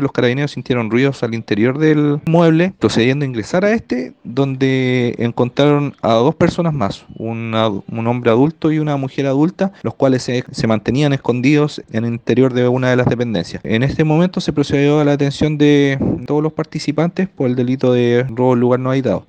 Los carabineros sintieron ruidos al interior del mueble, procediendo a ingresar a este, donde encontraron a dos personas más, un hombre adulto y una mujer adulta, los cuales se, se mantenían escondidos en el interior de una de las dependencias. En este momento se procedió a la detención de todos los participantes por el delito de robo en lugar no habitado.